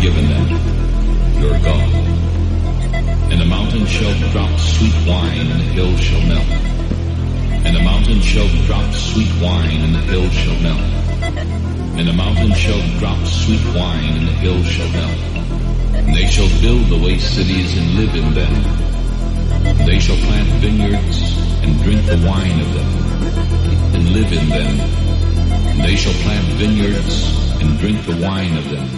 Given them, your God. And the mountain shall drop sweet wine, and the hills shall melt. And the mountain shall drop sweet wine, and the hills shall melt. And the mountain shall drop sweet wine, and the hills shall melt. And they shall build the waste cities and live in them. And they shall plant vineyards and drink the wine of them, and live in them. And they shall plant vineyards and drink the wine of them.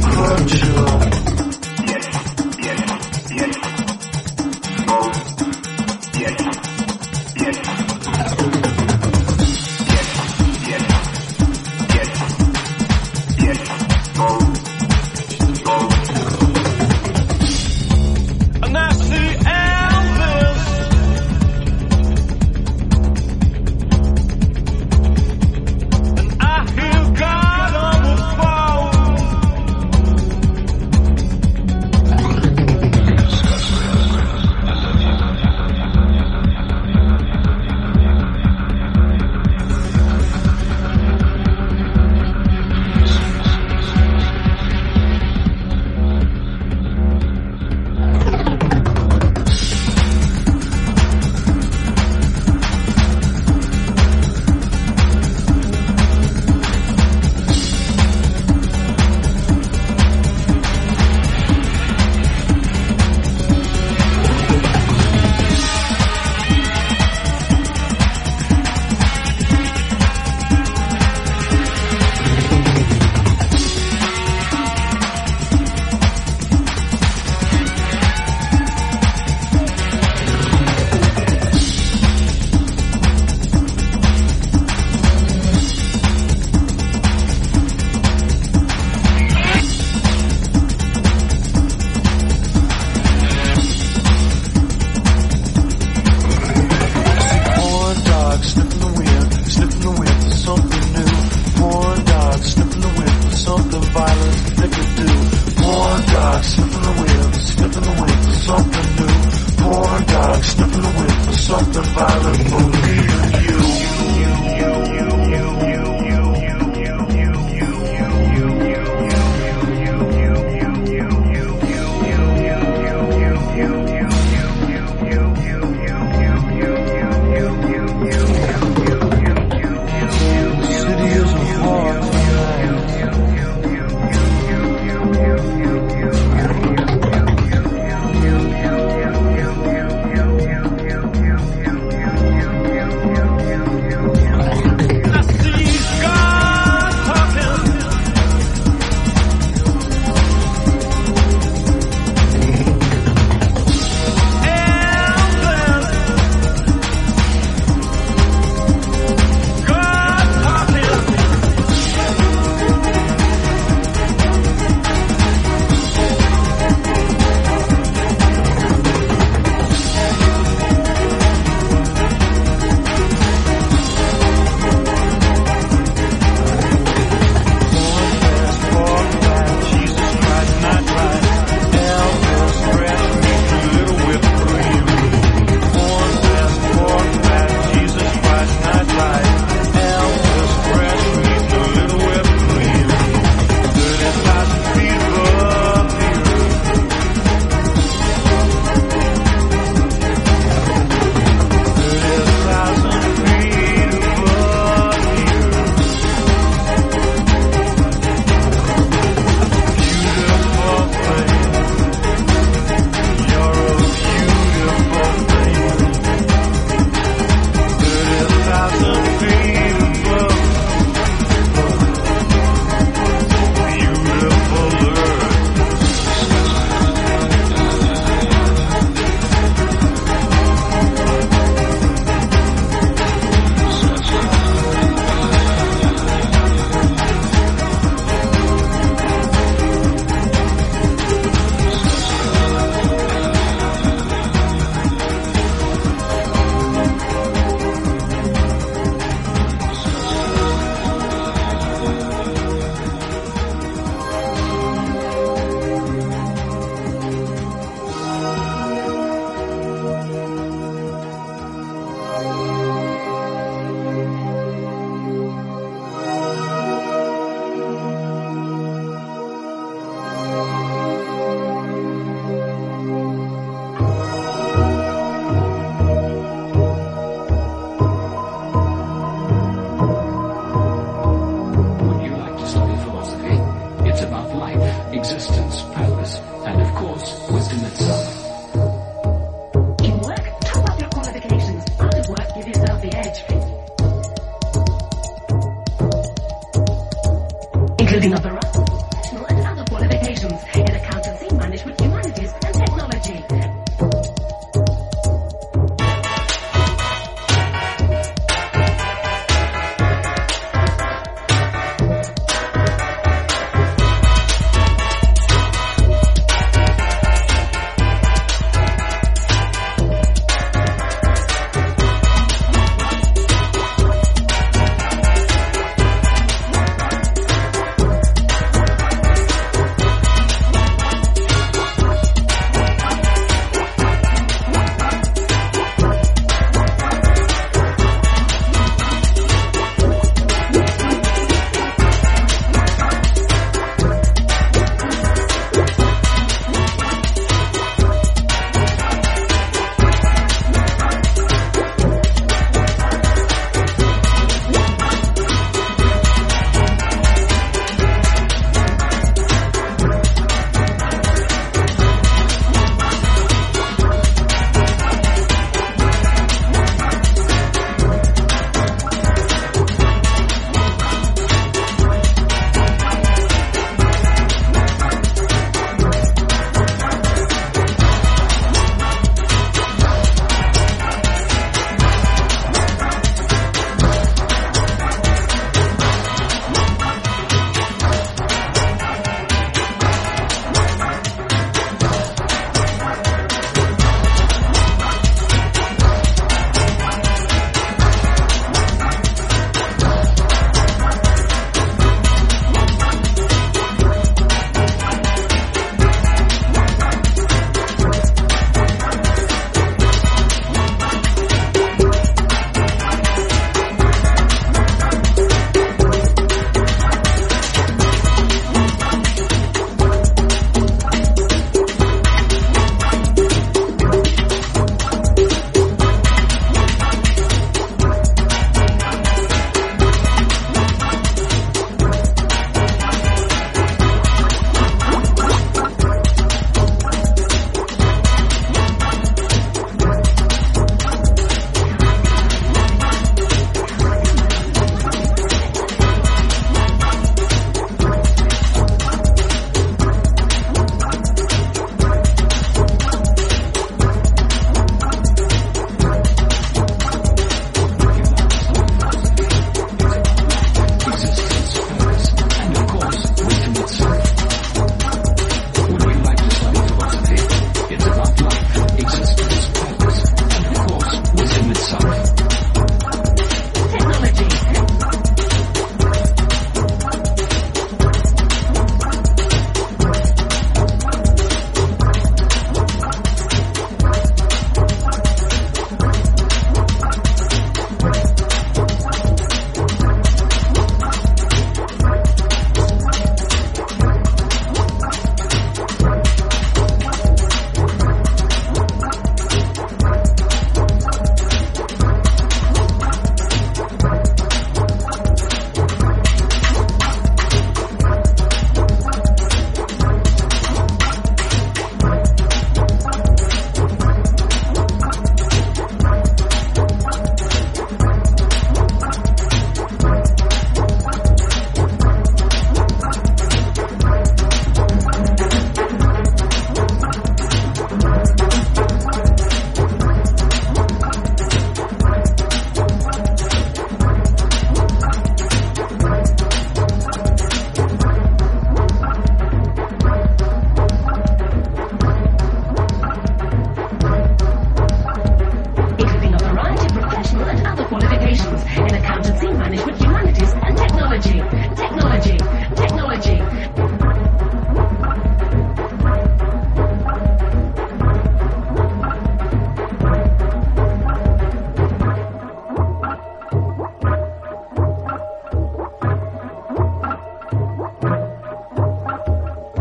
Control. existence, powers, and of course, wisdom itself.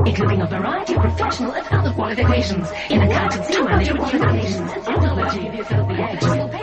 including a variety of professional and other qualifications in accountancy, management, communications, and technology.